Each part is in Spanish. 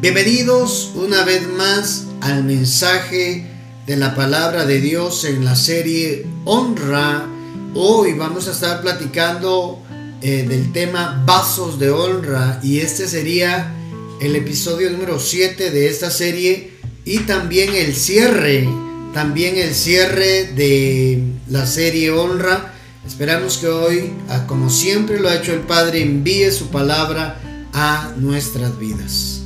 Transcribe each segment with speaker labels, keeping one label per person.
Speaker 1: Bienvenidos una vez más al mensaje de la palabra de Dios en la serie Honra. Hoy vamos a estar platicando eh, del tema Vasos de Honra y este sería el episodio número 7 de esta serie y también el cierre, también el cierre de la serie Honra. Esperamos que hoy, como siempre lo ha hecho el Padre, envíe su palabra a nuestras vidas.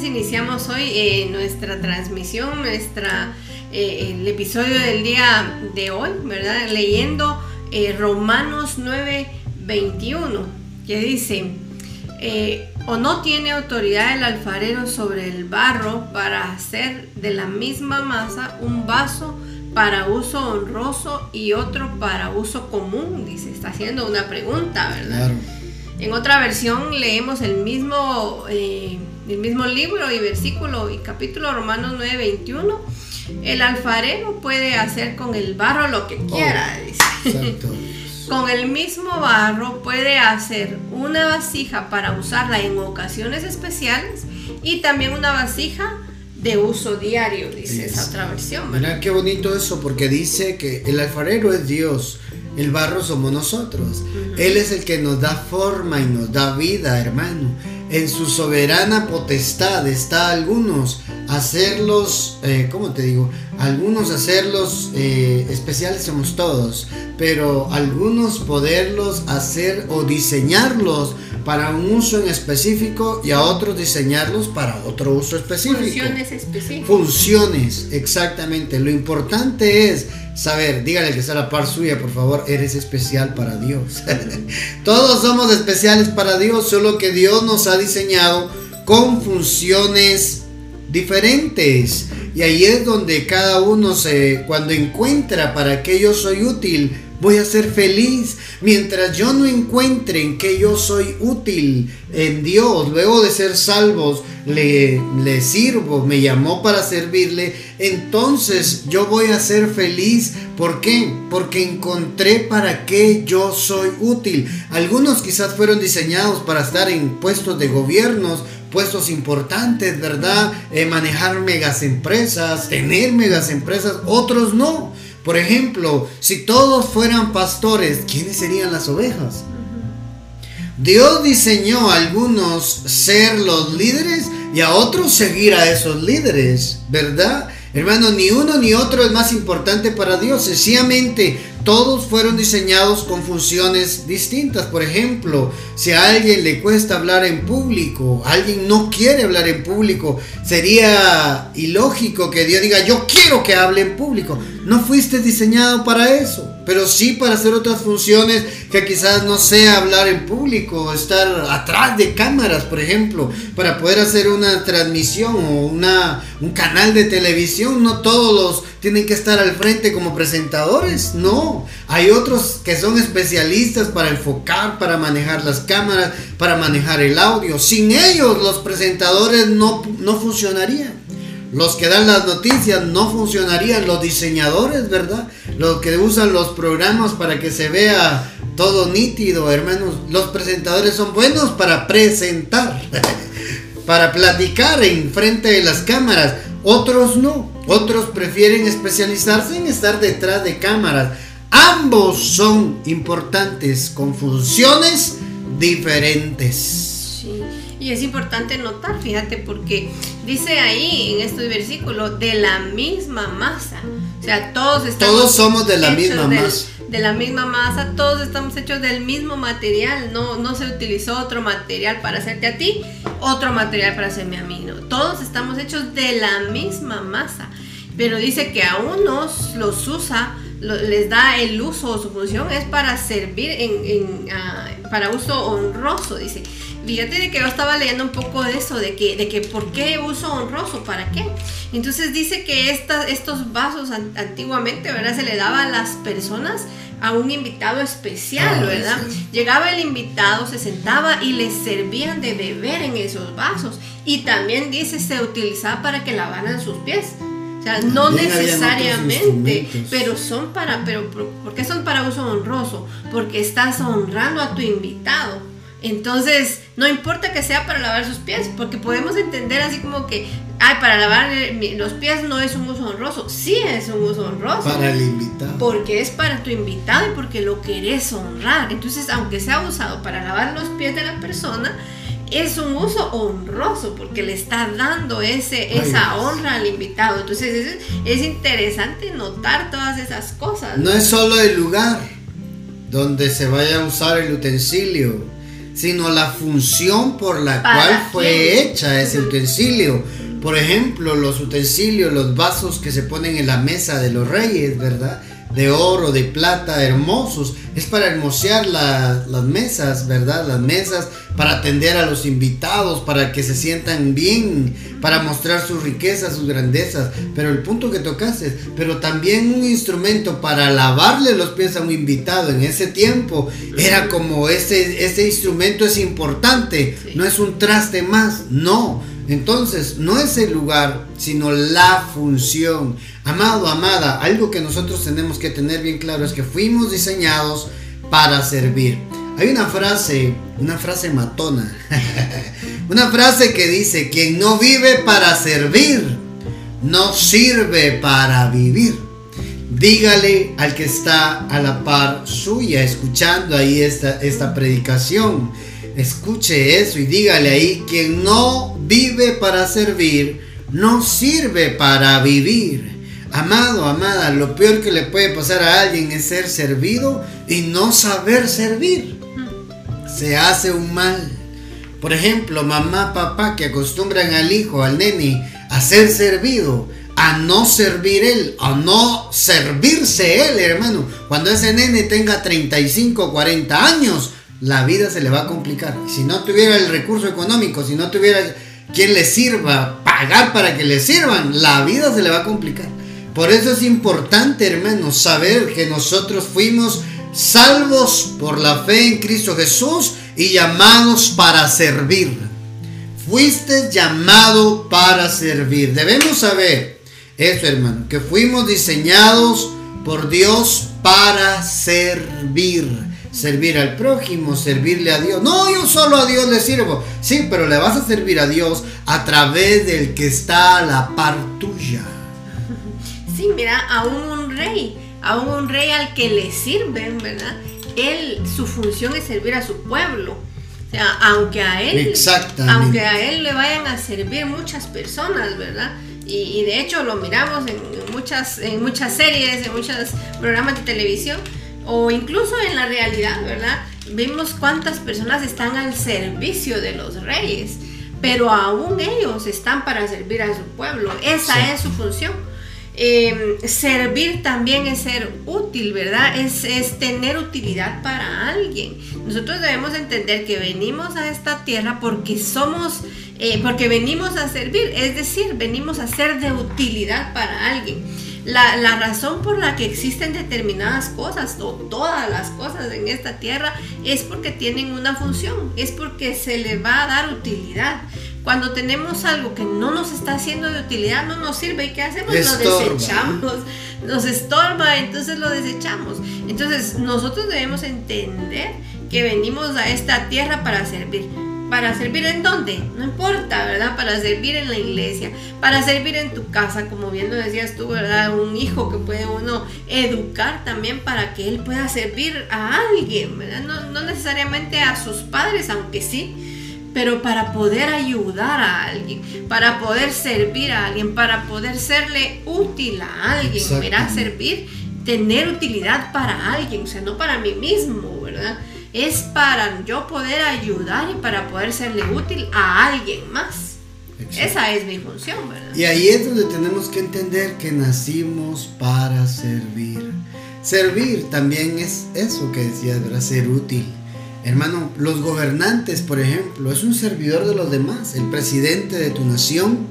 Speaker 2: Iniciamos hoy eh, nuestra transmisión, nuestra, eh, el episodio del día de hoy, ¿verdad? Leyendo eh, Romanos 9, 21, que dice, o no tiene autoridad el alfarero sobre el barro para hacer de la misma masa un vaso para uso honroso y otro para uso común, dice, está haciendo una pregunta, ¿verdad? En otra versión leemos el mismo, eh, el mismo libro y versículo y capítulo Romanos 9, 21. El alfarero puede hacer con el barro lo que quiera, oh, dice. con el mismo barro puede hacer una vasija para usarla en ocasiones especiales y también una vasija de uso diario, dice esa otra versión.
Speaker 1: Mira qué bonito eso, porque dice que el alfarero es Dios, el barro somos nosotros. Él es el que nos da forma y nos da vida, hermano. En su soberana potestad está algunos hacerlos, eh, ¿cómo te digo? Algunos hacerlos eh, especiales somos todos, pero algunos poderlos hacer o diseñarlos para un uso en específico y a otros diseñarlos para otro uso específico.
Speaker 2: Funciones específicas.
Speaker 1: Funciones, exactamente. Lo importante es saber, dígale que está la par suya, por favor, eres especial para Dios. Todos somos especiales para Dios, solo que Dios nos ha diseñado con funciones diferentes. Y ahí es donde cada uno se, cuando encuentra para qué yo soy útil, voy a ser feliz. Mientras yo no encuentre en que yo soy útil en Dios, luego de ser salvos, le, le sirvo, me llamó para servirle, entonces yo voy a ser feliz. ¿Por qué? Porque encontré para qué yo soy útil. Algunos quizás fueron diseñados para estar en puestos de gobiernos, puestos importantes, ¿verdad? Eh, manejar megas empresas, tener megas empresas, otros no. Por ejemplo, si todos fueran pastores, ¿quiénes serían las ovejas? Dios diseñó a algunos ser los líderes y a otros seguir a esos líderes, ¿verdad? Hermano, ni uno ni otro es más importante para Dios. Sencillamente, todos fueron diseñados con funciones distintas. Por ejemplo, si a alguien le cuesta hablar en público, alguien no quiere hablar en público, sería ilógico que Dios diga, yo quiero que hable en público. No fuiste diseñado para eso pero sí para hacer otras funciones que quizás no sea hablar en público, estar atrás de cámaras, por ejemplo, para poder hacer una transmisión o una, un canal de televisión. No todos los tienen que estar al frente como presentadores, no. Hay otros que son especialistas para enfocar, para manejar las cámaras, para manejar el audio. Sin ellos los presentadores no, no funcionarían. Los que dan las noticias no funcionarían, los diseñadores, ¿verdad? Los que usan los programas para que se vea todo nítido, hermanos. Los presentadores son buenos para presentar, para platicar en frente de las cámaras. Otros no. Otros prefieren especializarse en estar detrás de cámaras. Ambos son importantes con funciones diferentes.
Speaker 2: Y es importante notar, fíjate, porque dice ahí en este versículo, de la misma masa. O sea, todos estamos.
Speaker 1: Todos somos de la misma masa.
Speaker 2: De la misma masa, todos estamos hechos del mismo material. No, no se utilizó otro material para hacerte a ti, otro material para hacerme a mí. Todos estamos hechos de la misma masa. Pero dice que a unos los usa les da el uso o su función es para servir en, ah, para uso honroso, dice. Fíjate de que yo estaba leyendo un poco de eso, de que, de que por qué uso honroso, para qué. Entonces dice que estos vasos antiguamente, ¿verdad? Se le daba a las personas a un invitado especial, ah, ¿verdad? Llegaba el invitado, se sentaba y les servían de beber en esos vasos. Y también dice, se utilizaba para que lavaran sus pies. O sea, no necesariamente, pero son para, pero ¿por qué son para uso honroso? Porque estás honrando a tu invitado Entonces, no importa que sea para lavar sus pies, porque podemos entender así como que, ay, para lavar los pies no es un uso honroso. Sí es un uso honroso.
Speaker 1: Para el invitado.
Speaker 2: Porque es para tu invitado y porque lo querés honrar. Entonces, aunque sea usado para lavar los pies de la persona, es un uso honroso porque le está dando ese, esa honra al invitado. Entonces es, es, interesante notar todas esas cosas.
Speaker 1: No es solo el lugar donde se vaya a usar el utensilio, sino la función por la cual fue hecha ese utensilio. Por ejemplo, los utensilios, los vasos que se ponen en la mesa de los reyes, ¿verdad? De oro, de plata, hermosos. Es para hermosear las mesas, ¿verdad? Las mesas, para atender a los invitados, para que se sientan bien, para mostrar sus riquezas, sus grandezas. Pero el punto que tocaste, pero también un instrumento para lavarle los pies a un invitado en ese tiempo, era como ese, ese instrumento es importante, no es un traste más, no entonces, no es el lugar, sino la función. Amado, amada, algo que nosotros tenemos que tener bien claro es que fuimos diseñados para servir. Hay una frase, una frase matona, una frase que dice, quien no vive para servir, no sirve para vivir. Dígale al que está a la par suya, escuchando ahí esta, esta predicación Escuche eso y dígale ahí, quien no vive para servir, no sirve para vivir. Amado, amada, lo peor que le puede pasar a alguien es ser servido y no saber servir. Se hace un mal. Por ejemplo, mamá, papá que acostumbran al hijo, al nene, a ser servido, a no servir él, a no servirse él, hermano. Cuando ese nene tenga 35, 40 años, la vida se le va a complicar. Si no tuviera el recurso económico, si no tuviera quien le sirva, pagar para que le sirvan, la vida se le va a complicar. Por eso es importante, hermanos, saber que nosotros fuimos salvos por la fe en Cristo Jesús y llamados para servir. Fuiste llamado para servir. Debemos saber eso, hermano, que fuimos diseñados por Dios para servir servir al prójimo, servirle a Dios. No, yo solo a Dios le sirvo. Sí, pero le vas a servir a Dios a través del que está a la par tuya.
Speaker 2: Sí, mira, aún un rey, aún un rey al que le sirven, ¿verdad? Él, su función es servir a su pueblo. O sea, aunque a él, aunque a él le vayan a servir muchas personas, ¿verdad? Y, de hecho lo miramos en muchas, en muchas series, en muchos programas de televisión, o incluso en la realidad, ¿verdad? Vemos cuántas personas están al servicio de los reyes, pero aún ellos están para servir a su pueblo. Esa es su función. Em, servir también es ser útil, ¿verdad? Es, es, tener utilidad para alguien. Nosotros debemos entender que venimos a esta tierra porque somos, eh, porque venimos a servir, es decir, venimos a ser de utilidad para alguien la, razón por la que existen determinadas cosas o todas las cosas en esta tierra es porque tienen una función, es porque se le va a dar utilidad. Cuando tenemos algo que no nos está haciendo de utilidad, no nos sirve. ¿Y qué hacemos? Lo desechamos. Nos estorba, entonces lo desechamos. Entonces nosotros debemos entender que venimos a esta tierra para servir para servir en dónde, no importa, ¿verdad? Para servir en la iglesia, para servir en tu casa, como bien lo decías tú, ¿verdad? Un hijo que puede uno educar también para que él pueda servir a alguien, ¿verdad? No, no necesariamente a sus padres, aunque sí, pero para poder ayudar a alguien, para poder servir a alguien, para poder serle útil a alguien, ¿verdad? Servir, tener utilidad para alguien, o sea, no para mí mismo, ¿verdad? Es para yo poder ayudar y para poder serle útil a alguien más. Esa es mi función, ¿verdad?
Speaker 1: Y ahí es donde tenemos que entender que nacimos para servir. Servir también es eso que decías, ¿verdad? Ser útil. Hermano, los gobernantes, por ejemplo, es un servidor de los demás. El presidente de tu nación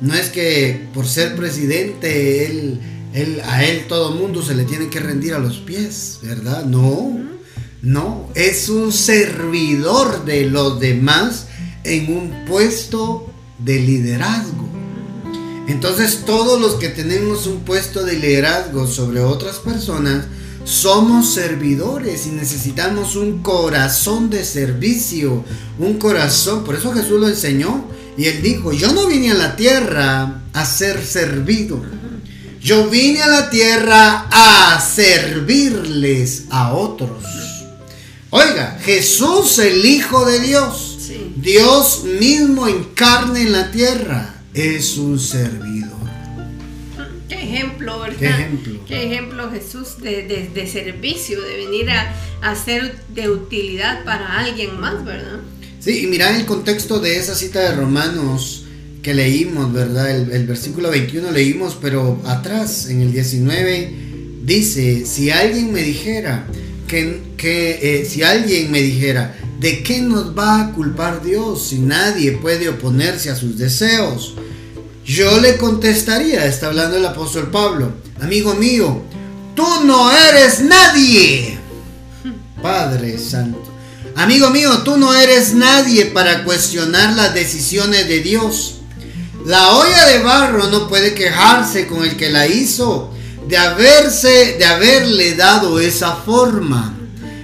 Speaker 1: no es que por ser presidente él, él a él todo mundo se le tiene que rendir a los pies, ¿verdad? No. No, es un servidor de los demás en un puesto de liderazgo. Entonces todos los que tenemos un puesto de liderazgo sobre otras personas somos servidores y necesitamos un corazón de servicio, un corazón, por eso Jesús lo enseñó y él dijo, yo no vine a la tierra a ser servido, yo vine a la tierra a servirles a otros. Oiga, Jesús el Hijo de Dios, Dios mismo en carne en la tierra, es un servidor.
Speaker 2: Qué ejemplo, ¿verdad? Qué ejemplo. Qué ejemplo Jesús de, servicio, de venir a, ser de utilidad para alguien más, ¿verdad?
Speaker 1: Sí, y mira el contexto de esa cita de Romanos que leímos, ¿verdad? El, versículo 21 leímos, pero atrás, en el 19, dice, si alguien me dijera, que, eh, si alguien me dijera, ¿de qué nos va a culpar Dios si nadie puede oponerse a sus deseos? Yo le contestaría, está hablando el apóstol Pablo, amigo mío, tú no eres nadie. Padre Santo. Amigo mío, tú no eres nadie para cuestionar las decisiones de Dios. La olla de barro no puede quejarse con el que la hizo de haberse de haberle dado esa forma.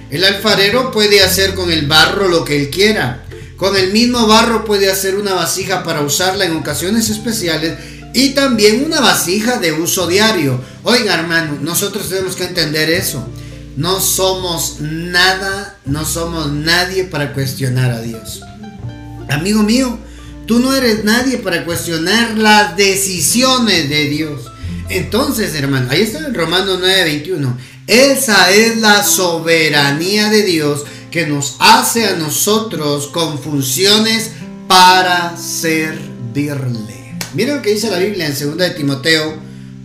Speaker 1: El alfarero puede hacer con el barro lo que él quiera. Con el mismo barro puede hacer una vasija para usarla en ocasiones especiales y también una vasija de uso diario. Oiga, hermano, nosotros tenemos que entender eso. No somos nada, no somos nadie para cuestionar a Dios. Amigo mío, Tú no eres nadie para cuestionar las decisiones de Dios. Entonces, hermano, ahí está el Romano 9:21. Esa es la soberanía de Dios que nos hace a nosotros con funciones para servirle. Mira lo que dice la Biblia en 2 de Timoteo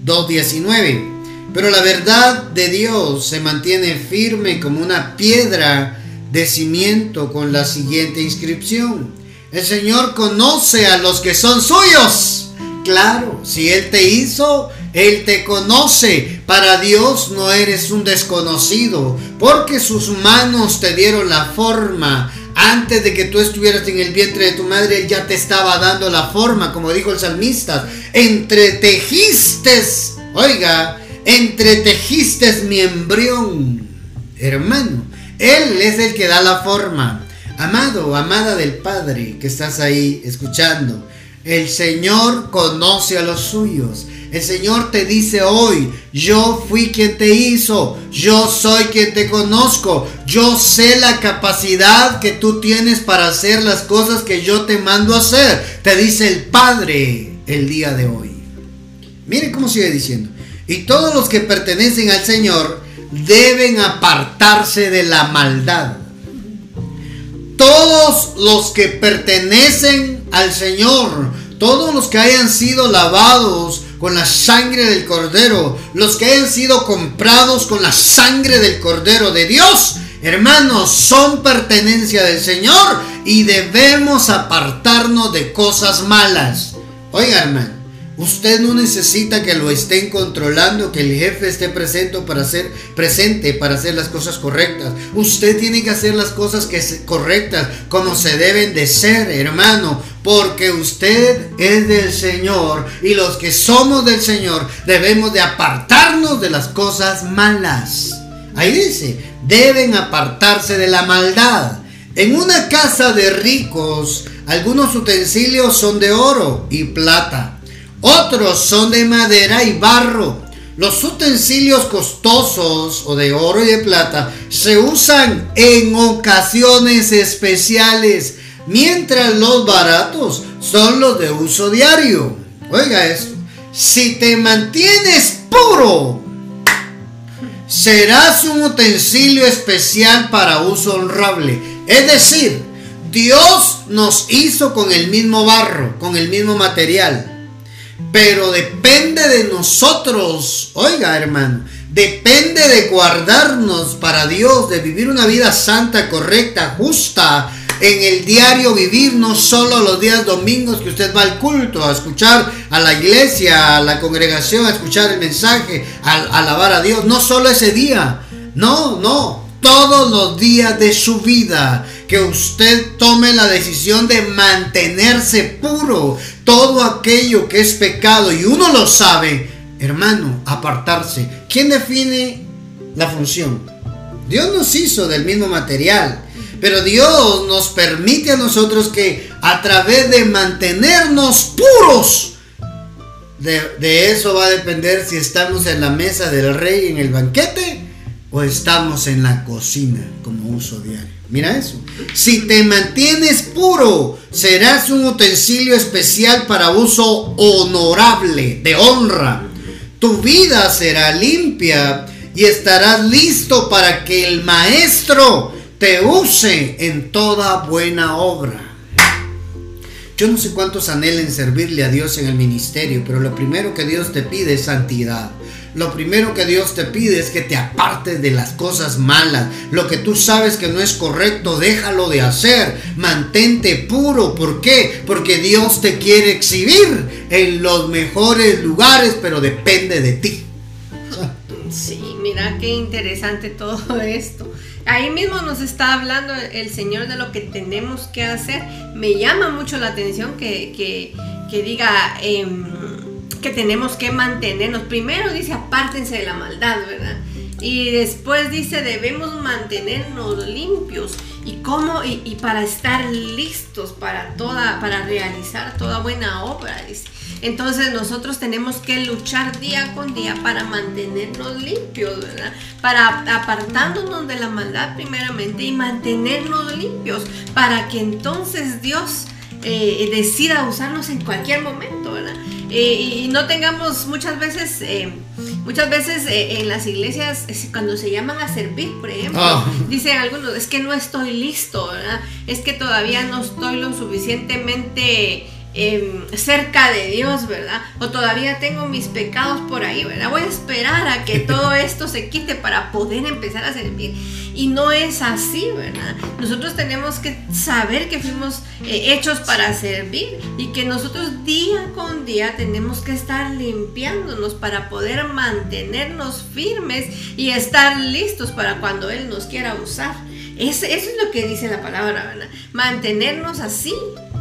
Speaker 1: 2:19. Pero la verdad de Dios se mantiene firme como una piedra de cimiento con la siguiente inscripción el Señor conoce a los que son suyos. Claro, si Él te hizo, Él te conoce. Para Dios no eres un desconocido, porque sus manos te dieron la forma. Antes de que tú estuvieras en el vientre de tu madre, Él ya te estaba dando la forma, como dijo el salmista. Entretejiste, oiga, entretejiste mi embrión. Hermano, Él es el que da la forma. Amado, amada del Padre que estás ahí escuchando, el Señor conoce a los suyos. El Señor te dice hoy, yo fui quien te hizo, yo soy quien te conozco, yo sé la capacidad que tú tienes para hacer las cosas que yo te mando a hacer. Te dice el Padre el día de hoy. Mire cómo sigue diciendo. Y todos los que pertenecen al Señor deben apartarse de la maldad todos los que pertenecen al Señor, todos los que hayan sido lavados con la sangre del Cordero, los que hayan sido comprados con la sangre del Cordero de Dios, hermanos, son pertenencia del Señor y debemos apartarnos de cosas malas. Oiga, hermano, Usted no necesita que lo estén controlando, que el jefe esté presente para hacer presente para hacer las cosas correctas. Usted tiene que hacer las cosas que correctas como se deben de ser, hermano, porque usted es del Señor y los que somos del Señor debemos de apartarnos de las cosas malas. Ahí dice, deben apartarse de la maldad. En una casa de ricos, algunos utensilios son de oro y plata otros son de madera y barro. Los utensilios costosos o de oro y de plata se usan en ocasiones especiales, mientras los baratos son los de uso diario. Oiga esto, si te mantienes puro, serás un utensilio especial para uso honrable. Es decir, Dios nos hizo con el mismo barro, con el mismo material. Pero depende de nosotros, oiga hermano, depende de guardarnos para Dios, de vivir una vida santa, correcta, justa, en el diario vivir, no solo los días domingos que usted va al culto, a escuchar a la iglesia, a la congregación, a escuchar el mensaje, a, a alabar a Dios, no solo ese día, no, no, todos los días de su vida, que usted tome la decisión de mantenerse puro. Todo aquello que es pecado y uno lo sabe, hermano, apartarse. ¿Quién define la función. Dios nos hizo del mismo material, pero Dios nos permite a nosotros que a través de mantenernos puros, de, eso va a depender si estamos en la mesa del rey en el banquete o estamos en la cocina como uso diario. Mira eso. Si te mantienes puro, serás un utensilio especial para uso honorable, de honra. Tu vida será limpia y estarás listo para que el maestro te use en toda buena obra. Yo no sé cuántos anhelen servirle a Dios en el ministerio, pero lo primero que Dios te pide es santidad. Lo primero que Dios te pide es que te apartes de las cosas malas. Lo que tú sabes que no es correcto, déjalo de hacer. Mantente puro. ¿Por qué? Porque Dios te quiere exhibir en los mejores lugares, pero depende de ti.
Speaker 2: Sí, mira qué interesante todo esto. Ahí mismo nos está hablando el Señor de lo que tenemos que hacer. Me llama mucho la atención que, diga... Em, que tenemos que mantenernos. Primero dice apártense de la maldad, ¿verdad? Y después dice debemos mantenernos limpios. ¿Y cómo? Y, para estar listos para toda, para realizar toda buena obra, dice. Entonces nosotros tenemos que luchar día con día para mantenernos limpios, ¿verdad? Para apartándonos de la maldad primeramente y mantenernos limpios para que entonces Dios eh, decida usarnos en cualquier momento, ¿verdad? Eh, y no tengamos muchas veces, eh, muchas veces en las iglesias, cuando se llaman a servir, por ejemplo, ah. dicen algunos, es que no estoy listo, ¿verdad? Es que todavía no estoy lo suficientemente Em, cerca de Dios, ¿verdad? O todavía tengo mis pecados por ahí, ¿verdad? Voy a esperar a que todo esto se quite para poder empezar a servir. Y no es así, ¿verdad? Nosotros tenemos que saber que fuimos eh, hechos para servir y que nosotros día con día tenemos que estar limpiándonos para poder mantenernos firmes y estar listos para cuando Él nos quiera usar. eso es lo que dice la palabra, ¿verdad? Mantenernos así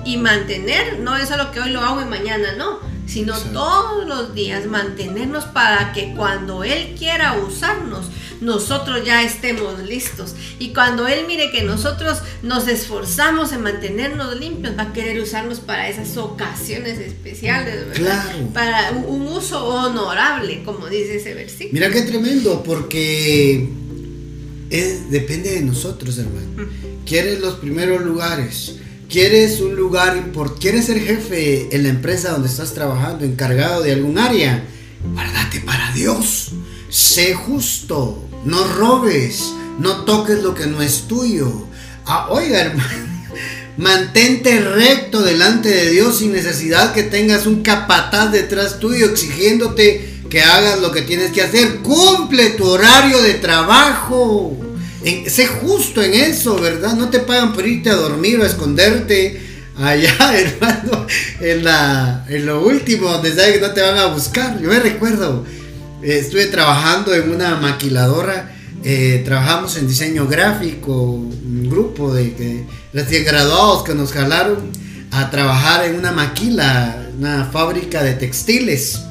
Speaker 2: y mantener, no es lo que hoy lo hago y mañana no, sino todos los días mantenernos para que cuando Él quiera usarnos, nosotros ya estemos listos. Y cuando Él mire que nosotros nos esforzamos en mantenernos limpios, va a querer usarnos para esas ocasiones especiales, ¿verdad? Para un uso honorable, como dice ese versículo.
Speaker 1: Mira qué tremendo, porque es, depende de nosotros, hermano. Quieres los primeros lugares quieres un lugar importante, quieres ser jefe en la empresa donde estás trabajando, encargado de algún área, guárdate para Dios. Sé justo, no robes, no toques lo que no es tuyo. Ah, oiga, hermano, mantente recto delante de Dios sin necesidad que tengas un capataz detrás tuyo exigiéndote que hagas lo que tienes que hacer. Cumple tu horario de trabajo sé justo en eso, ¿verdad? No te pagan por irte a dormir o a esconderte allá, hermano, en, en lo último, donde sabes que no te van a buscar. Yo me recuerdo, eh, estuve trabajando en una maquiladora, eh, trabajamos en diseño gráfico, un grupo de recién graduados que nos jalaron a trabajar en una maquila, una fábrica de textiles,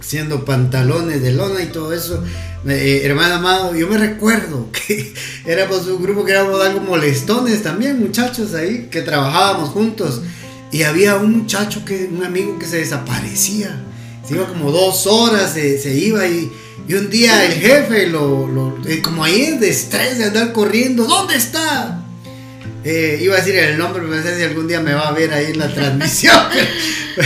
Speaker 1: haciendo pantalones de lona y todo eso. Eh, hermano amado, yo me recuerdo que éramos un grupo que éramos algo molestones también, muchachos ahí, que trabajábamos juntos. Y había un muchacho, que, un amigo que se desaparecía. Se iba como dos horas, se, iba y, y, un día el jefe, lo, eh, como ahí es de estrés de andar corriendo, ¿dónde está? Eh, iba a decir el nombre, pero no sé si algún día me va a ver ahí en la transmisión.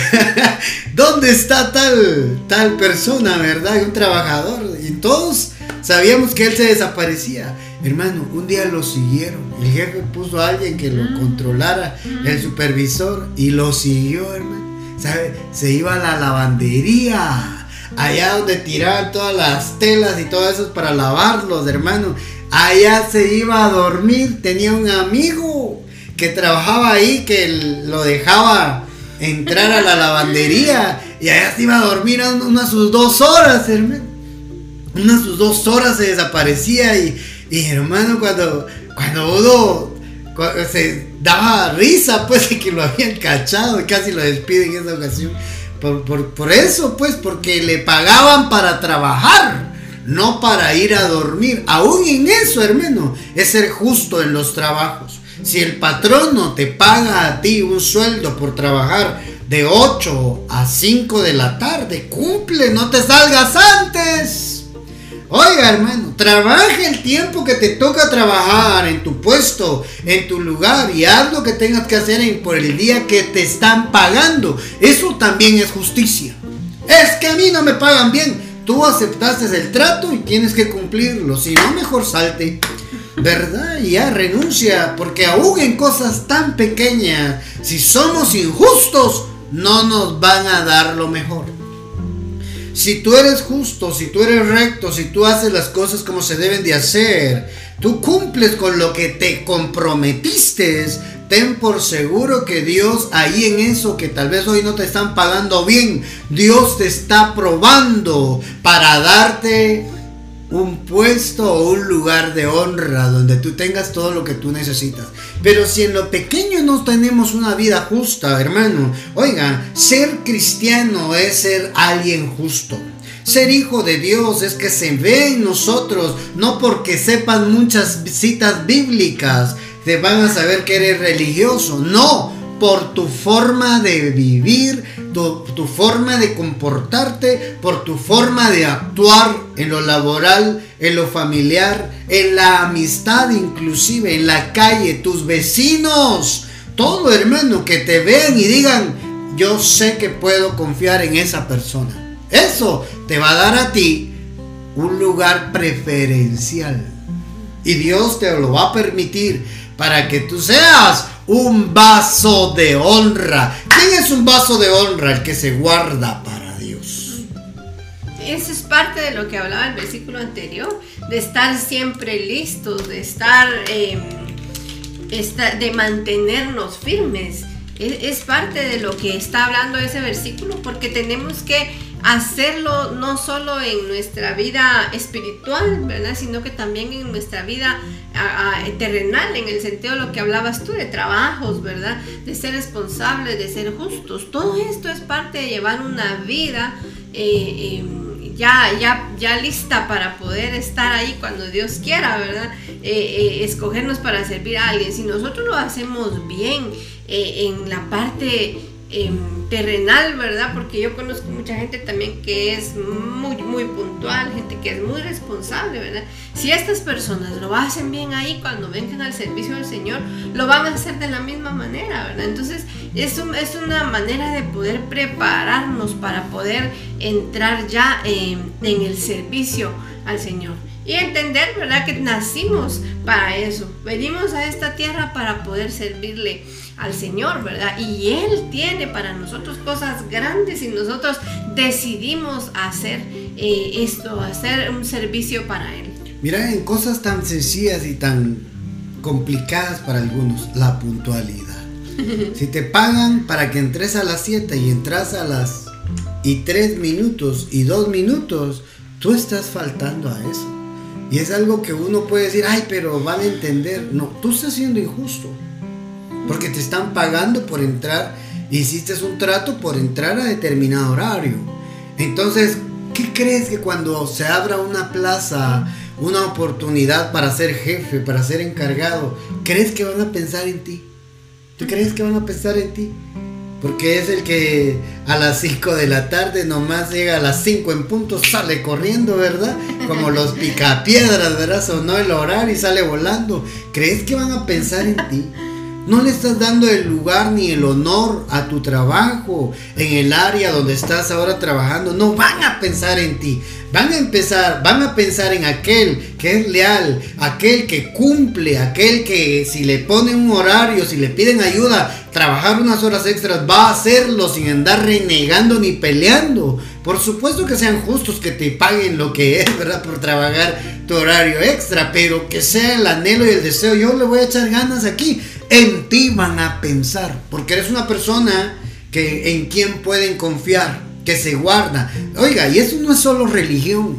Speaker 1: ¿Dónde está tal, tal persona, verdad? Un trabajador. Y todos sabíamos que él se desaparecía. Hermano, un día lo siguieron. El jefe puso a alguien que lo controlara, el supervisor, y lo siguió, hermano. ¿Sabe? Se iba a la lavandería. Allá donde tiraban todas las telas y todo eso para lavarlos, hermano. Allá se iba a dormir. Tenía un amigo que trabajaba ahí que lo dejaba entrar a la lavandería y allá se iba a dormir unas sus dos horas, hermano. Unas sus dos horas se desaparecía y, hermano, cuando, cuando uno se daba risa, pues, de que lo habían cachado y casi lo despiden en esa ocasión. Por, por, por eso, pues, porque le pagaban para trabajar no para ir a dormir. Aún en eso, hermano, es ser justo en los trabajos. Si el patrono te paga a ti un sueldo por trabajar de 8 a 5 de la tarde, cumple, no te salgas antes. Oiga, hermano, trabaja el tiempo que te toca trabajar en tu puesto, en tu lugar y haz lo que tengas que hacer por el día que te están pagando. Eso también es justicia. Es que a mí no me pagan bien. Tú aceptaste el trato y tienes que cumplirlo. Si no, mejor salte. ¿Verdad? Ya renuncia. Porque aún cosas tan pequeñas, si somos injustos, no nos van a dar lo mejor. Si tú eres justo, si tú eres recto, si tú haces las cosas como se deben de hacer, tú cumples con lo que te comprometiste, ten por seguro que Dios ahí en eso que tal vez hoy no te están pagando bien, Dios te está probando para darte un puesto o un lugar de honra donde tú tengas todo lo que tú necesitas. Pero si en lo pequeño no tenemos una vida justa, hermano, oiga, ser cristiano es ser alguien justo. Ser hijo de Dios es que se ve en nosotros, no porque sepan muchas citas bíblicas, te van a saber que eres religioso. No, por tu forma de vivir, tu, forma de comportarte, por tu forma de actuar en lo laboral, en lo familiar, en la amistad inclusive, en la calle, tus vecinos, todo hermano, que te vean y digan, yo sé que puedo confiar en esa persona. Eso te va a dar a ti un lugar preferencial. Y Dios te lo va a permitir para que tú seas un vaso de honra. ¿Quién es un vaso de honra? El que se guarda para Dios.
Speaker 2: Eso es parte de lo que hablaba el versículo anterior, de estar siempre listos, de estar, em, de mantenernos firmes. es parte de lo que está hablando ese versículo, porque tenemos que hacerlo no solo en nuestra vida espiritual, ¿verdad? Sino que también en nuestra vida terrenal, en el sentido de lo que hablabas tú, de trabajos, ¿verdad? De ser responsables, de ser justos. Todo esto es parte de llevar una vida eh, em, ya, ya, ya lista para poder estar ahí cuando Dios quiera, ¿verdad? Eh, eh, escogernos para servir a alguien. Si nosotros lo hacemos bien en la parte Em, terrenal, ¿verdad? Porque yo conozco mucha gente también que es muy, muy puntual, gente que es muy responsable, ¿verdad? Si estas personas lo hacen bien ahí cuando vengan al servicio del Señor, lo van a hacer de la misma manera, ¿verdad? Entonces, es, es una manera de poder prepararnos para poder entrar ya en el servicio al Señor. Y entender, ¿verdad? Que nacimos para eso. Venimos a esta tierra para poder servirle al Señor, ¿verdad? Y Él tiene para nosotros cosas grandes y nosotros decidimos hacer eh, esto, hacer un servicio para Él.
Speaker 1: Mira, en cosas tan sencillas y tan complicadas para algunos, la puntualidad. si te pagan para que entres a las 7 y entras a las y 3 minutos y 2 minutos, tú estás faltando a eso. Y es algo que uno puede decir, ay, pero van a entender. No, tú estás siendo injusto. Porque te están pagando por entrar, hiciste un trato por entrar a determinado horario. Entonces, ¿qué crees que cuando se abra una plaza, una oportunidad para ser jefe, para ser encargado, crees que van a pensar en ti? ¿Tú crees que van a pensar en ti? Porque es el que a las 5 de la tarde nomás llega a las 5 en punto, sale corriendo, ¿verdad? Como los picapiedras, ¿verdad? Sonó el horario y sale volando. ¿Crees que van a pensar en ti? No le estás dando el lugar ni el honor a tu trabajo en el área donde estás ahora trabajando. No van a pensar en ti. Van a empezar, van a pensar en aquel que es leal, aquel que cumple, aquel que si le ponen un horario, si le piden ayuda, trabajar unas horas extras, va a hacerlo sin andar renegando ni peleando. Por supuesto que sean justos, que te paguen lo que es, ¿verdad? Por trabajar tu horario extra, pero que sea el anhelo y el deseo. Yo le voy a echar ganas aquí en ti van a pensar, porque eres una persona que en quien pueden confiar, que se guarda. Oiga, y eso no es solo religión.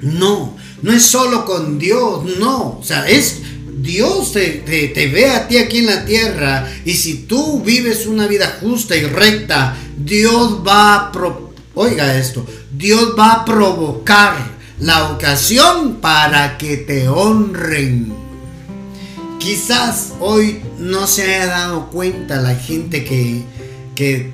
Speaker 1: No, no es solo con Dios, no. O sea, es Dios te, ve a ti aquí en la tierra y si tú vives una vida justa y recta, Dios va a... oiga esto, Dios va a provocar la ocasión para que te honren. Quizás hoy no se haya dado cuenta la gente que, que,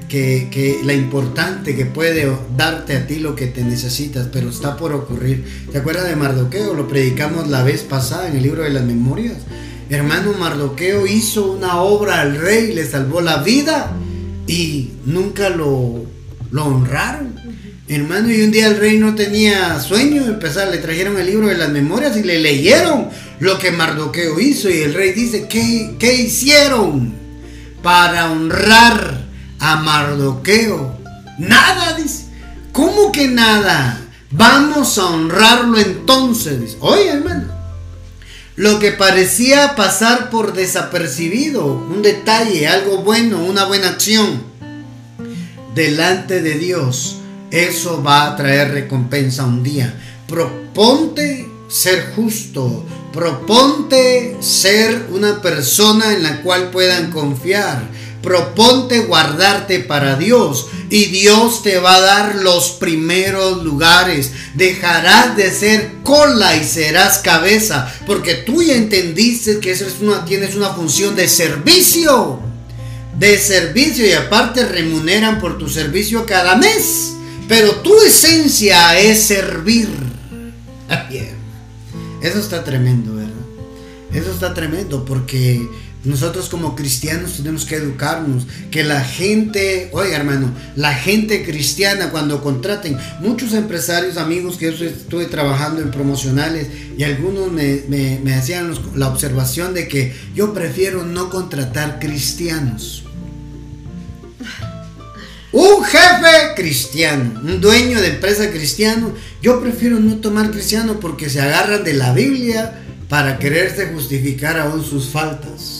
Speaker 1: que, la importante que puede darte a ti lo que te necesitas, pero está por ocurrir. ¿Te acuerdas de Mardoqueo? Lo predicamos la vez pasada en el libro de las memorias. Hermano Mardoqueo hizo una obra al rey, le salvó la vida y nunca lo, lo honraron. Hermano, y un día el rey no tenía sueño, empezar, le trajeron el libro de las memorias y le leyeron lo que Mardoqueo hizo. Y el rey dice, ¿qué, qué hicieron para honrar a Mardoqueo? Nada, dice. ¿Cómo que nada? Vamos a honrarlo entonces. Dice. Oye, hermano, lo que parecía pasar por desapercibido, un detalle, algo bueno, una buena acción, delante de Dios, eso va a traer recompensa un día. Proponte ser justo, proponte ser una persona en la cual puedan confiar proponte guardarte para Dios y Dios te va a dar los primeros lugares. Dejarás de ser cola y serás cabeza, porque tú ya entendiste que eso es una, tienes una función de servicio. De servicio y aparte remuneran por tu servicio cada mes. Pero tu esencia es servir. Eso está tremendo, ¿verdad? Eso está tremendo porque nosotros como cristianos tenemos que educarnos, que la gente, oiga hermano, la gente cristiana cuando contraten, muchos empresarios, amigos que yo estuve trabajando en promocionales y algunos me, hacían la observación de que yo prefiero no contratar cristianos. Un jefe cristiano, un dueño de empresa cristiano, yo prefiero no tomar cristiano porque se agarran de la Biblia para quererse justificar aún sus faltas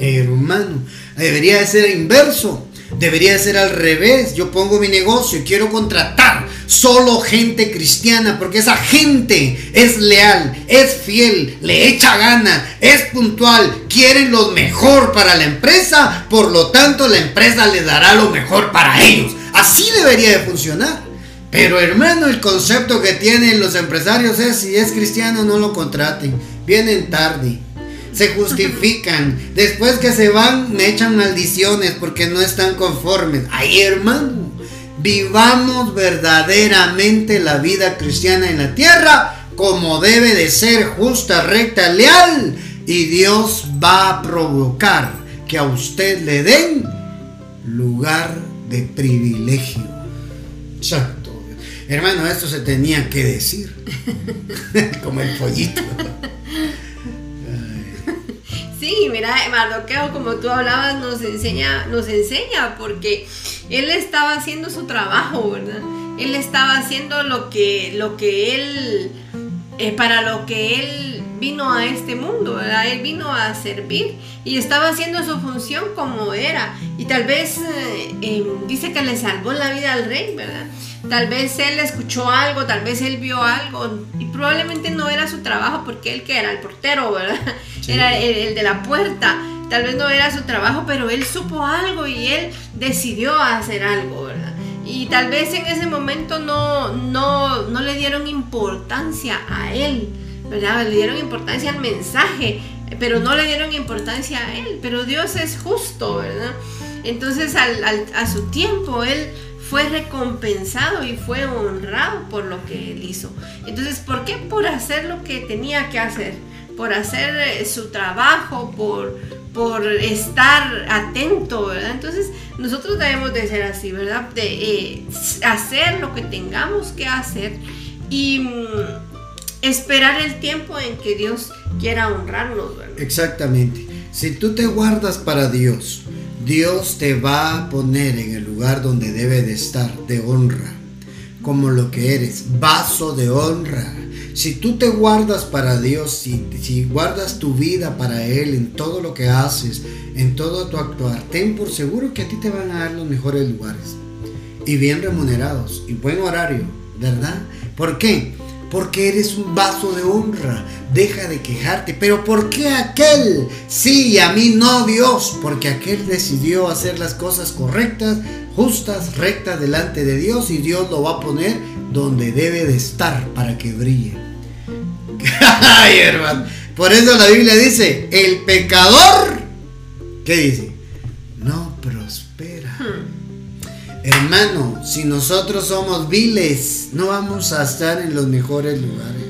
Speaker 1: hermano. Debería de ser inverso. Debería de ser al revés. Yo pongo mi negocio y quiero contratar solo gente cristiana porque esa gente es leal, es fiel, le echa gana, es puntual, quiere lo mejor para la empresa, por lo tanto la empresa le dará lo mejor para ellos. Así debería de funcionar. Pero hermano, el concepto que tienen los empresarios es si es cristiano no lo contraten. Vienen tarde se justifican. Después que se van, me echan maldiciones porque no están conformes. Ay, hermano, vivamos verdaderamente la vida cristiana en la tierra como debe de ser, justa, recta, leal. Y Dios va a provocar que a usted le den lugar de privilegio. Santo. Hermano, esto se tenía que decir. como el pollito.
Speaker 2: Sí, mira, Mardoqueo, como tú hablabas, nos enseña, nos enseña, porque él estaba haciendo su trabajo, ¿verdad? Él estaba haciendo lo que, lo que él, eh, para lo que él vino a este mundo, ¿verdad? Él vino a servir y estaba haciendo su función como era. Y tal vez eh, em, dice que le salvó la vida al rey, ¿verdad? Tal vez él escuchó algo, tal vez él vio algo y probablemente no era su trabajo porque él que era el portero, ¿verdad? Era el, de la puerta. Tal vez no era su trabajo, pero él supo algo y él decidió hacer algo, ¿verdad? Y tal vez en ese momento no, no, no le dieron importancia a él, ¿verdad? Le dieron importancia al mensaje, pero no le dieron importancia a él. Pero Dios es justo, ¿verdad? Entonces a su tiempo él fue recompensado y fue honrado por lo que él hizo. Entonces, ¿por qué? Por hacer lo que tenía que hacer, por hacer eh, su trabajo, por, por estar atento, ¿verdad? Entonces, nosotros debemos de ser así, ¿verdad? De eh, hacer lo que tengamos que hacer y mm, esperar el tiempo en que Dios quiera honrarnos, ¿verdad?
Speaker 1: Exactamente. Si tú te guardas para Dios, Dios te va a poner en el lugar donde debe de estar, de honra, como lo que eres, vaso de honra. Si tú te guardas para Dios, si, si guardas tu vida para Él en todo lo que haces, en todo tu actuar, ten por seguro que a ti te van a dar los mejores lugares y bien remunerados y buen horario, ¿verdad? ¿Por qué? Porque eres un vaso de honra. Deja de quejarte. Pero ¿por qué aquel? Sí, a mí no Dios, porque aquel decidió hacer las cosas correctas, justas, rectas delante de Dios y Dios lo va a poner donde debe de estar para que brille. Ay, hermano. Por eso la Biblia dice, el pecador, ¿qué dice? No prospera. Hermano, si nosotros somos viles, no vamos a estar en los mejores lugares.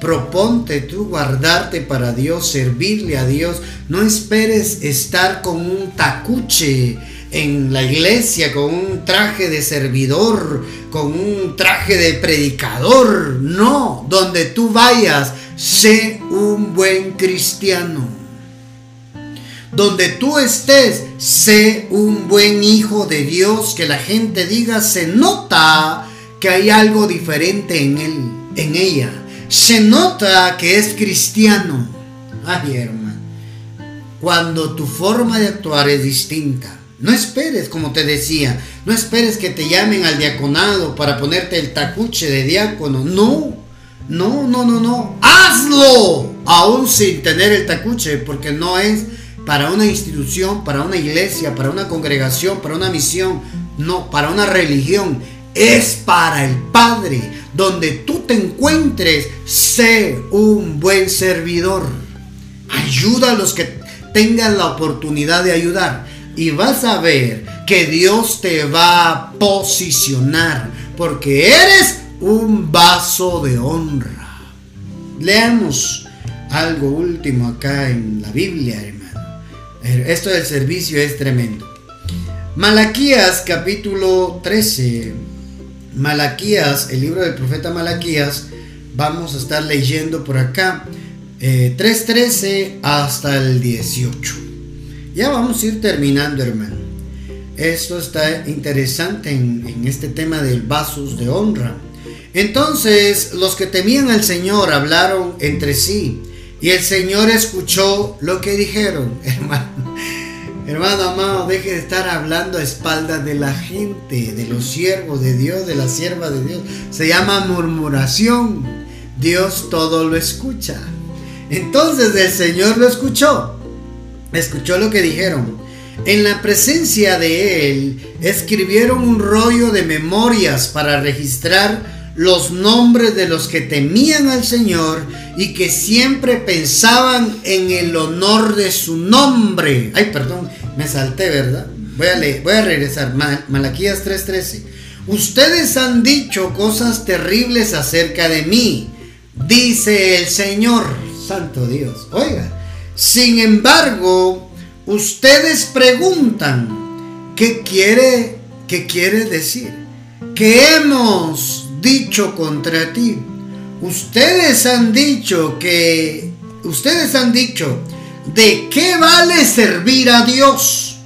Speaker 1: Proponte tú guardarte para Dios, servirle a Dios. No esperes estar con un tacuche en la iglesia, con un traje de servidor, con un traje de predicador. No, donde tú vayas, sé un buen cristiano. Donde tú estés, sé un buen hijo de Dios, que la gente diga, se nota que hay algo diferente en él, en ella se nota que es cristiano. Ay, hermano. Cuando tu forma de actuar es distinta. No esperes, como te decía, no esperes que te llamen al diaconado para ponerte el tacuche de diácono. No, no, no, no, no. Hazlo aún sin tener el tacuche, porque no es para una institución, para una iglesia, para una congregación, para una misión, no, para una religión. Es para el Padre donde tú te encuentres, sé un buen servidor. Ayuda a los que tengan la oportunidad de ayudar. Y vas a ver que Dios te va a posicionar. Porque eres un vaso de honra. Leamos algo último acá en la Biblia, hermano. Esto del servicio es tremendo. Malaquías capítulo 13 Malaquías, el libro del profeta Malaquías, vamos a estar leyendo por acá, 3.13 eh, hasta el 18. Ya vamos a ir terminando, hermano. Esto está interesante en, en este tema del vasos de honra. Entonces los que temían al Señor hablaron entre sí y el Señor escuchó lo que dijeron, hermano. Hermano amado, deje de estar hablando a espaldas de la gente, de los siervos de Dios, de la sierva de Dios. Se llama murmuración. Dios todo lo escucha. Entonces el Señor lo escuchó. Escuchó lo que dijeron. En la presencia de Él escribieron un rollo de memorias para registrar los nombres de los que temían al Señor y que siempre pensaban en el honor de su nombre. Ay, perdón, me salté, ¿verdad? Voy a, voy a regresar. Malaquías 3:13. Ustedes han dicho cosas terribles acerca de mí, dice el Señor, Santo Dios. Oiga, sin embargo, ustedes preguntan, ¿qué quiere, qué quiere decir? ¿Qué hemos dicho contra ti? Ustedes han dicho que, ustedes han dicho, ¿De qué vale servir a Dios?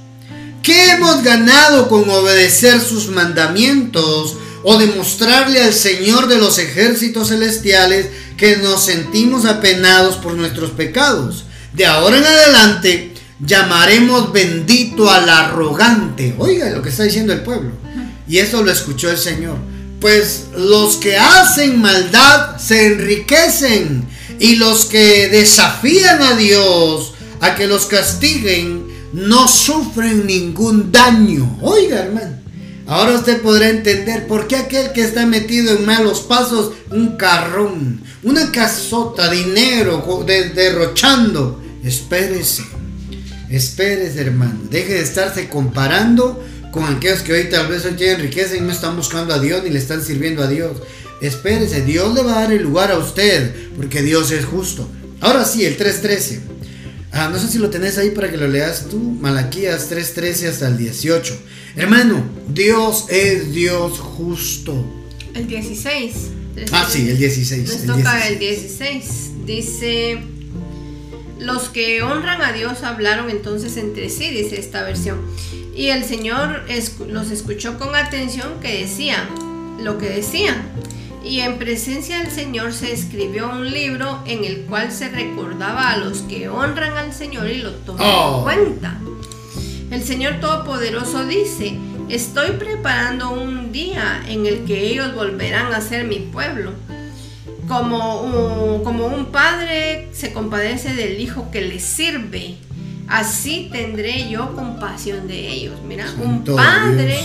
Speaker 1: ¿Qué hemos ganado con obedecer sus mandamientos o demostrarle al Señor de los ejércitos celestiales que nos sentimos apenados por nuestros pecados? De ahora en adelante llamaremos bendito al arrogante. Oiga lo que está diciendo el pueblo. Y eso lo escuchó el Señor. Pues los que hacen maldad se enriquecen y los que desafían a Dios a que los castiguen no sufren ningún daño. Oiga, hermano. Ahora usted podrá entender por qué aquel que está metido en malos pasos, un carrón, una casota, dinero, derrochando. Espérese, espérese, hermano. Deje de estarse comparando con aquellos que hoy tal vez hoy tienen riqueza y no están buscando a Dios ni le están sirviendo a Dios. Espérese, Dios le va a dar el lugar a usted, porque Dios es justo. Ahora sí, el 3.13. Ah, no sé si lo tenés ahí para que lo leas tú. Malaquías 3.13 hasta el 18. Hermano, Dios es Dios justo.
Speaker 2: El 16.
Speaker 1: Ah, sí, el 16.
Speaker 2: Nos toca el 16. Dice, los que honran a Dios hablaron entonces entre sí, dice esta versión. Y el Señor los escuchó con atención que decían lo que decían y en presencia del Señor se escribió un libro en el cual se recordaba a los que honran al Señor y lo toman en oh. cuenta. El Señor Todopoderoso dice, estoy preparando un día en el que ellos volverán a ser mi pueblo. Como un, como un padre se compadece del hijo que le sirve, así tendré yo compasión de ellos. Mira, un padre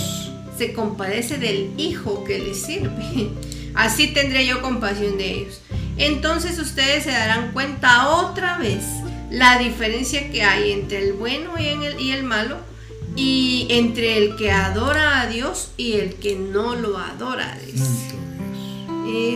Speaker 2: se compadece del hijo que le sirve. Así tendré yo compasión de ellos. Entonces ustedes se darán cuenta otra vez la diferencia que hay entre el bueno y el, y el malo y entre el que adora a Dios y el que no lo adora. Y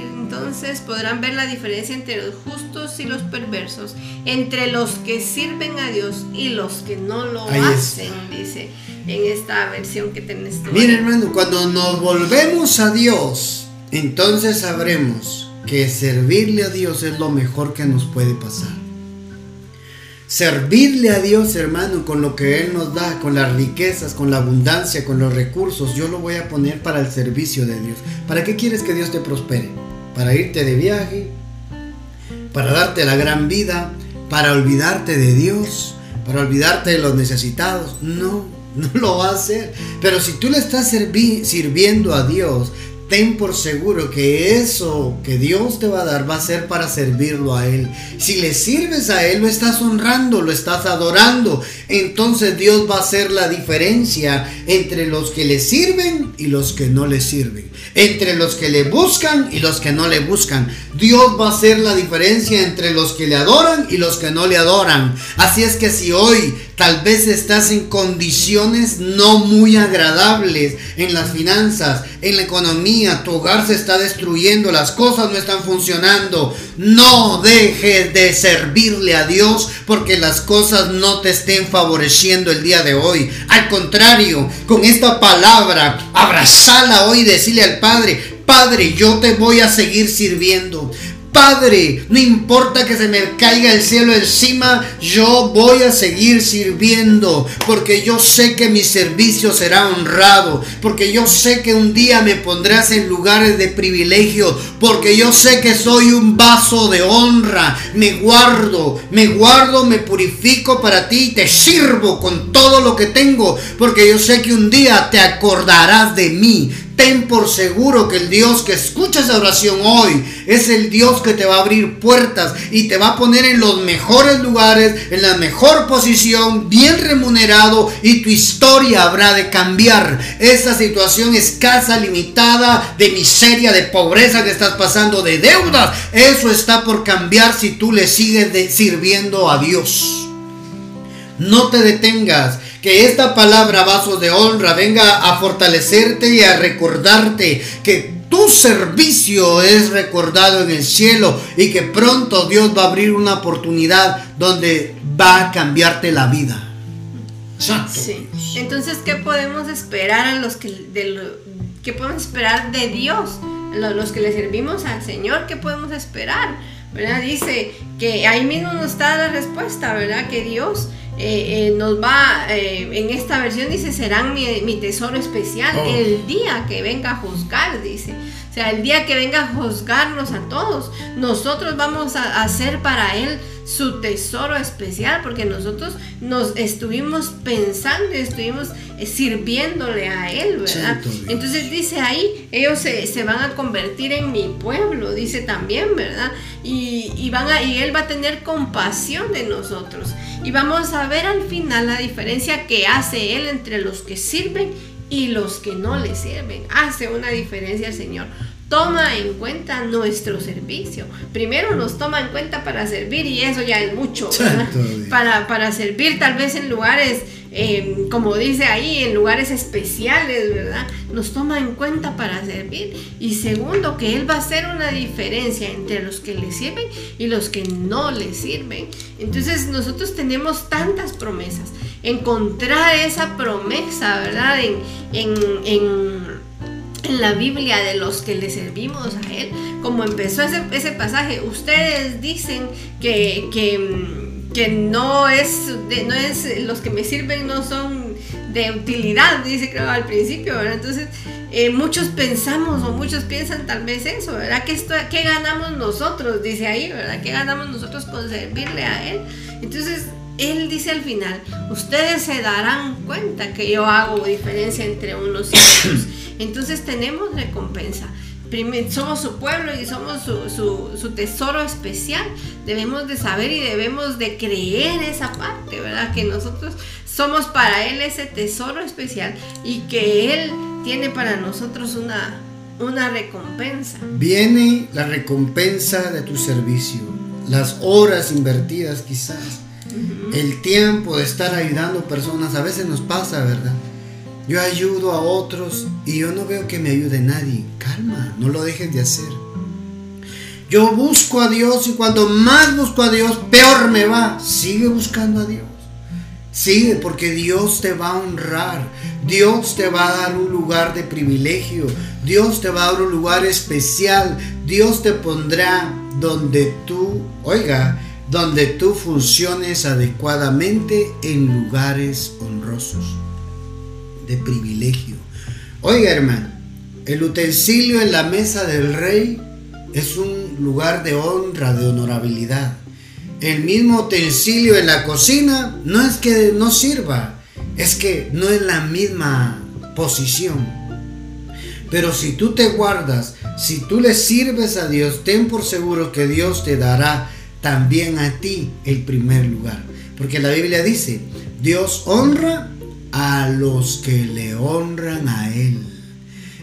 Speaker 2: entonces podrán ver la diferencia entre los justos y los perversos, entre los que sirven a Dios y los que no lo hacen, dice en esta versión que tenés.
Speaker 1: Miren hermano, cuando nos volvemos a Dios, entonces sabremos que servirle a Dios es lo mejor que nos puede pasar. Servirle a Dios, hermano, con lo que Él nos da, con las riquezas, con la abundancia, con los recursos, yo lo voy a poner para el servicio de Dios. ¿Para qué quieres que Dios te prospere? ¿Para irte de viaje? ¿Para darte la gran vida? ¿Para olvidarte de Dios? ¿Para olvidarte de los necesitados? No, no lo va a hacer. Pero si tú le estás sirviendo a Dios, ten por seguro que eso que Dios te va a dar va a ser para servirlo a Él. Si le sirves a Él, lo estás honrando, lo estás adorando. Entonces Dios va a hacer la diferencia entre los que le sirven y los que no le sirven. Entre los que le buscan y los que no le buscan. Dios va a hacer la diferencia entre los que le adoran y los que no le adoran. Así es que si hoy tal vez estás en condiciones no muy agradables en las finanzas, en la economía, tu hogar se está destruyendo, las cosas no están funcionando, no dejes de servirle a Dios porque las cosas no te estén favoreciendo el día de hoy. Al contrario, con esta palabra, abrazala hoy y decirle al Padre, Padre, yo te voy a seguir sirviendo. Padre, no importa que se me caiga el cielo encima, yo voy a seguir sirviendo, porque yo sé que mi servicio será honrado, porque yo sé que un día me pondrás en lugares de privilegio, porque yo sé que soy un vaso de honra, me guardo, me guardo, me purifico para ti y te sirvo con todo lo que tengo, porque yo sé que un día te acordarás de mí, Ten por seguro que el Dios que escucha esa oración hoy es el Dios que te va a abrir puertas y te va a poner en los mejores lugares, en la mejor posición, bien remunerado y tu historia habrá de cambiar. Esa situación escasa, limitada, de miseria, de pobreza que estás pasando, de deudas, eso está por cambiar si tú le sigues sirviendo a Dios. No te detengas que esta palabra, vasos de honra, venga a fortalecerte y a recordarte que tu servicio es recordado en el cielo y que pronto Dios va a abrir una oportunidad donde va a cambiarte la vida.
Speaker 2: Sí. Entonces, ¿qué podemos esperar a los que de qué podemos esperar de Dios? Los, los que le servimos al Señor, ¿qué podemos esperar? ¿Verdad? Dice que ahí mismo nos está la respuesta, ¿verdad? Que Dios eh, eh, nos va, eh, en esta versión dice, serán mi, tesoro especial oh. el día que venga a juzgar, dice. O sea, el día que venga a juzgarnos a todos, nosotros vamos a hacer para Él su tesoro especial, porque nosotros nos estuvimos pensando y estuvimos sirviéndole a Él, ¿verdad? Entonces dice ahí, ellos se, van a convertir en mi pueblo, dice también, ¿verdad? Y, y, van a, y Él va a tener compasión de nosotros. Y vamos a ver al final la diferencia que hace Él entre los que sirven y los que no le sirven. Hace una diferencia el Señor. Toma en cuenta nuestro servicio. Primero nos toma en cuenta para servir y eso ya es mucho. Para, para servir tal vez en lugares Em, como dice ahí, en lugares especiales, ¿verdad? Nos toma en cuenta para servir. Y segundo, que Él va a hacer una diferencia entre los que le sirven y los que no le sirven. Entonces nosotros tenemos tantas promesas. Encontrar esa promesa, ¿verdad? En, en, la Biblia de los que le servimos a Él, como empezó ese, ese pasaje, ustedes dicen que, que que no es, no es, los que me sirven no son de utilidad, dice creo al principio, ¿verdad? Entonces, eh, muchos pensamos o muchos piensan tal vez eso, ¿verdad? ¿Qué, esto, ¿Qué ganamos nosotros? Dice ahí, ¿verdad? ¿Qué ganamos nosotros con servirle a Él? Entonces, Él dice al final, ustedes se darán cuenta que yo hago diferencia entre unos y otros. Entonces tenemos recompensa. Somos su pueblo y somos su, tesoro especial. Debemos de saber y debemos de creer esa parte, ¿verdad? Que nosotros somos para Él ese tesoro especial y que Él tiene para nosotros una, una recompensa.
Speaker 1: Viene la recompensa de tu servicio, las horas invertidas quizás, el tiempo de estar ayudando personas, a veces nos pasa, ¿verdad? Yo ayudo a otros y yo no veo que me ayude nadie. Calma, no lo dejes de hacer. Yo busco a Dios y cuando más busco a Dios, peor me va. Sigue buscando a Dios. Sigue porque Dios te va a honrar. Dios te va a dar un lugar de privilegio. Dios te va a dar un lugar especial. Dios te pondrá donde tú, oiga, donde tú funciones adecuadamente en lugares honrosos de privilegio. Oiga, hermano, el utensilio en la mesa del rey es un lugar de honra, de honorabilidad. El mismo utensilio en la cocina no es que no sirva, es que no es la misma posición. Pero si tú te guardas, si tú le sirves a Dios, ten por seguro que Dios te dará también a ti el primer lugar. Porque la Biblia dice, Dios honra a los que le honran a Él.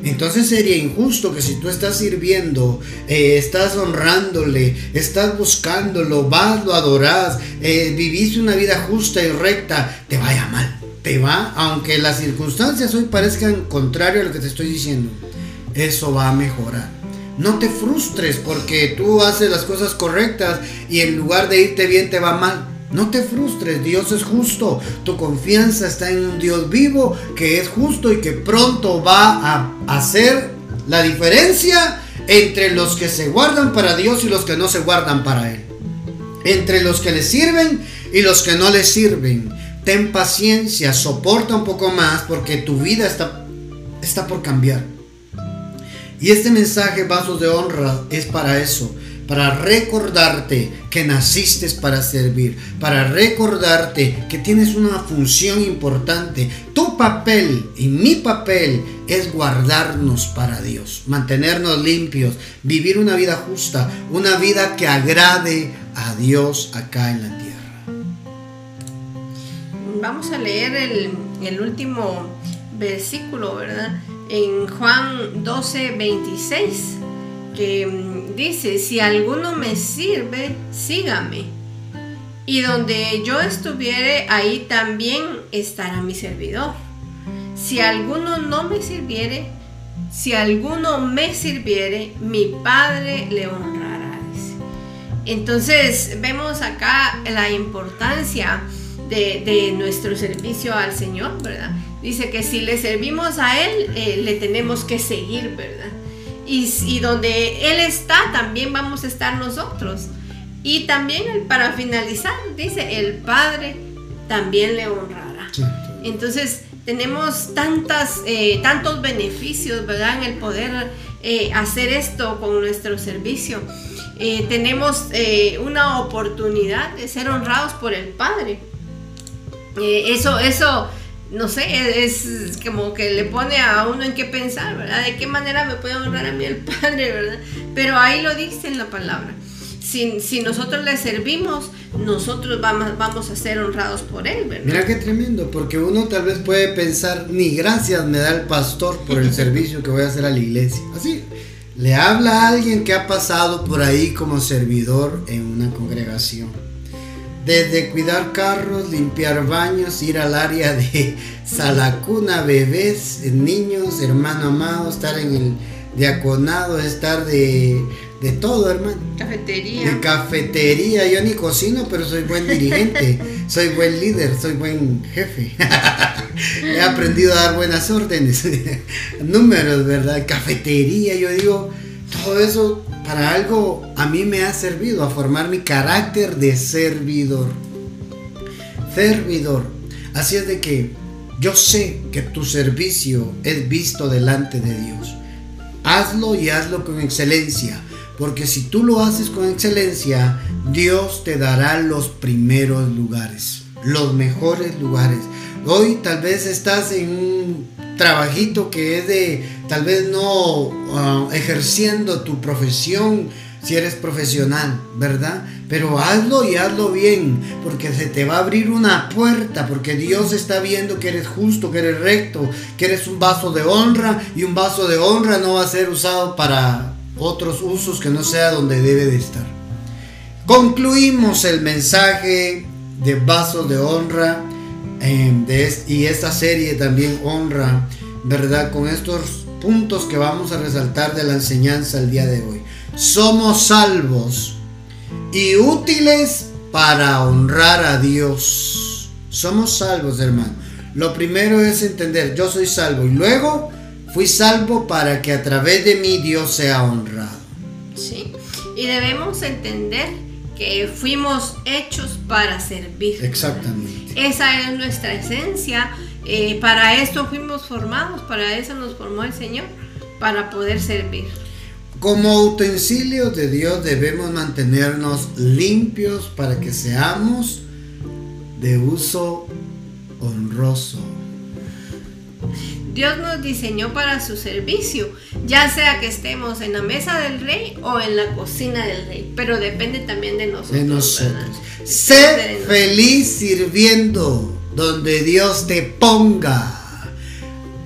Speaker 1: Entonces sería injusto que si tú estás sirviendo, eh, estás honrándole, estás buscándolo, vas, lo adorás, eh, viviste una vida justa y recta, te vaya mal. Te va, aunque las circunstancias hoy parezcan contrario a lo que te estoy diciendo, eso va a mejorar. No te frustres porque tú haces las cosas correctas y en lugar de irte bien te va mal. No te frustres, Dios es justo. Tu confianza está en un Dios vivo que es justo y que pronto va a hacer la diferencia entre los que se guardan para Dios y los que no se guardan para Él. Entre los que le sirven y los que no le sirven. Ten paciencia, soporta un poco más porque tu vida está, está por cambiar. Y este mensaje, vasos de honra, es para eso para recordarte que naciste para servir, para recordarte que tienes una función importante. Tu papel y mi papel es guardarnos para Dios, mantenernos limpios, vivir una vida justa, una vida que agrade a Dios acá en la tierra.
Speaker 2: Vamos a leer el, último versículo, ¿verdad? En Juan 12, 26 que mm, dice, si alguno me sirve, sígame. Y donde yo estuviere, ahí también estará mi servidor. Si alguno no me sirviere, si alguno me sirviere, mi Padre le honrará. Entonces vemos acá la importancia de, nuestro servicio al Señor, ¿verdad? Dice que si le servimos a Él, eh, le tenemos que seguir, ¿verdad? Y, donde Él está, también vamos a estar nosotros. Y también para finalizar, dice, el Padre también le honrará. Entonces, tenemos tantas, eh, tantos beneficios, ¿verdad? En el poder eh, hacer esto con nuestro servicio. Eh, tenemos una oportunidad de ser honrados por el Padre. eso, eso no sé, es como que le pone a uno en qué pensar, ¿verdad? ¿De qué manera me puede honrar a mí el Padre, verdad? Pero ahí lo dice en la palabra. Si, si nosotros le servimos, nosotros vamos, vamos a ser honrados por Él, ¿verdad?
Speaker 1: Mira qué tremendo, porque uno tal vez puede pensar, ni gracias me da el pastor por el servicio que voy a hacer a la iglesia. Así, le habla a alguien que ha pasado por ahí como servidor en una congregación desde cuidar carros, limpiar baños, ir al área de salacuna, bebés, niños, hermano amado, estar en el diaconado, estar de, de todo, hermano.
Speaker 2: Cafetería.
Speaker 1: De cafetería. Yo ni cocino, pero soy buen dirigente, soy buen líder, soy buen jefe. He aprendido a dar buenas órdenes. Números, ¿verdad? Cafetería, yo digo, todo eso para algo a mí me ha servido, a formar mi carácter de servidor. Servidor. Así es de que yo sé que tu servicio es visto delante de Dios. Hazlo y hazlo con excelencia, porque si tú lo haces con excelencia, Dios te dará los primeros lugares. los mejores lugares. Hoy tal vez estás en un trabajito que es de tal vez no ah, ejerciendo tu profesión si eres profesional, ¿verdad? Pero hazlo y hazlo bien, porque se te va a abrir una puerta, porque Dios está viendo que eres justo, que eres recto, que eres un vaso de honra y un vaso de honra no va a ser usado para otros usos que no sea donde debe de estar. Concluimos el mensaje de vasos de honra em, y esta serie también honra, ¿verdad? Con estos puntos que vamos a resaltar de la enseñanza el día de hoy. Somos salvos y útiles para honrar a Dios. Somos salvos, hermano. Lo primero es entender, yo soy salvo y luego fui salvo para que a través de mí Dios sea honrado.
Speaker 2: Sí, y debemos entender que fuimos hechos para servir.
Speaker 1: Exactamente.
Speaker 2: Esa es nuestra esencia. Eh, para esto fuimos formados, para eso nos formó el Señor, para poder servir.
Speaker 1: Como utensilios de Dios debemos mantenernos limpios para que seamos de uso honroso.
Speaker 2: Dios nos diseñó para su servicio, ya sea que estemos en la mesa del rey o en la cocina del rey, pero depende también de nosotros.
Speaker 1: De nosotros. Sé feliz sirviendo donde Dios te ponga.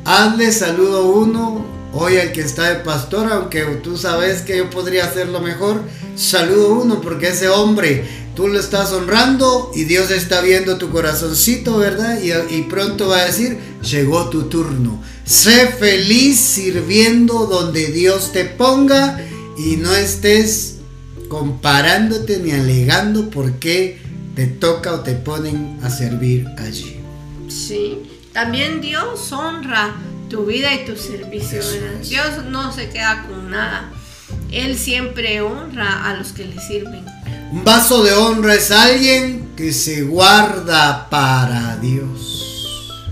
Speaker 1: Hazle saludo uno hoy al que está de pastor, aunque tú sabes que yo podría hacerlo mejor. Saludo uno porque ese hombre tú lo estás honrando y Dios está viendo tu corazoncito, ¿verdad? Y, pronto va a decir, llegó tu turno. Sé feliz sirviendo donde Dios te ponga y no estés comparándote ni alegando por qué te toca o te ponen a servir allí.
Speaker 2: Sí, también Dios honra tu vida y tu servicio. Dios no se queda con nada. Él siempre honra a los que le sirven.
Speaker 1: Un vaso de honra es alguien que se guarda para Dios.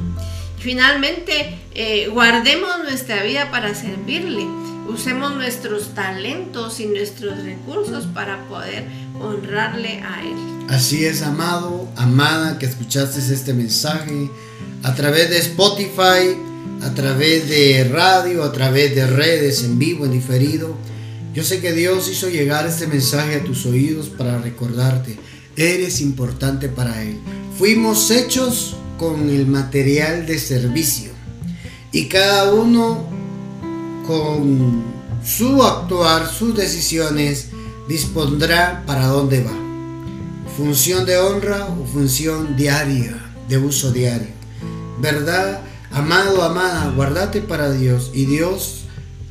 Speaker 2: Finalmente, eh, guardemos nuestra vida para servirle. Usemos nuestros talentos y nuestros recursos para poder honrarle a Él.
Speaker 1: Así es, amado, amada, que escuchaste este mensaje a través de Spotify, a través de radio, a través de redes en vivo, en diferido. Yo sé que Dios hizo llegar este mensaje a tus oídos para recordarte, eres importante para Él. Fuimos hechos con el material de servicio y cada uno con su actuar, sus decisiones, dispondrá para dónde va. Función de honra o función diaria, de uso diario. ¿Verdad? Amado, amada, guardate para Dios y Dios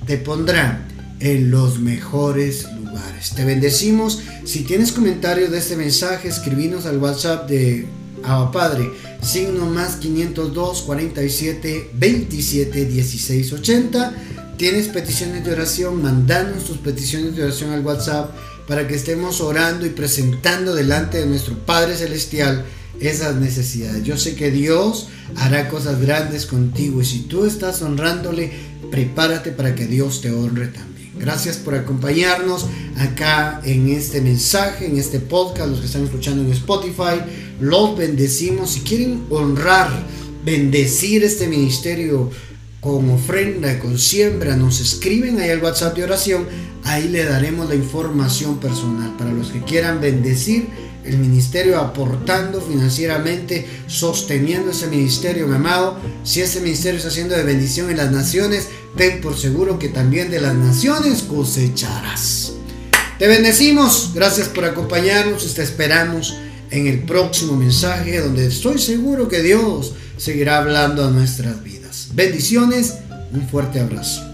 Speaker 1: te pondrá en los mejores lugares. Te bendecimos. Si tienes comentarios de este mensaje, escribinos al WhatsApp de Abba Padre, signo más 502 47 27 16 80. Tienes peticiones de oración, mandanos tus peticiones de oración al WhatsApp para que estemos orando y presentando delante de nuestro Padre Celestial esas necesidades. Yo sé que Dios hará cosas grandes contigo y si tú estás honrándole, prepárate para que Dios te honre también. Gracias por acompañarnos acá en este mensaje, en este podcast, los que están escuchando en Spotify. Los bendecimos. Si quieren honrar, bendecir este ministerio con ofrenda, con siembra, nos escriben ahí al WhatsApp de oración. Ahí le daremos la información personal para los que quieran bendecir el ministerio aportando financieramente, sosteniendo ese ministerio, mi amado. Si ese ministerio está haciendo de bendición en las naciones, ten por seguro que también de las naciones cosecharás. Te bendecimos, gracias por acompañarnos, te esperamos en el próximo mensaje donde estoy seguro que Dios seguirá hablando a nuestras vidas. Bendiciones, un fuerte abrazo.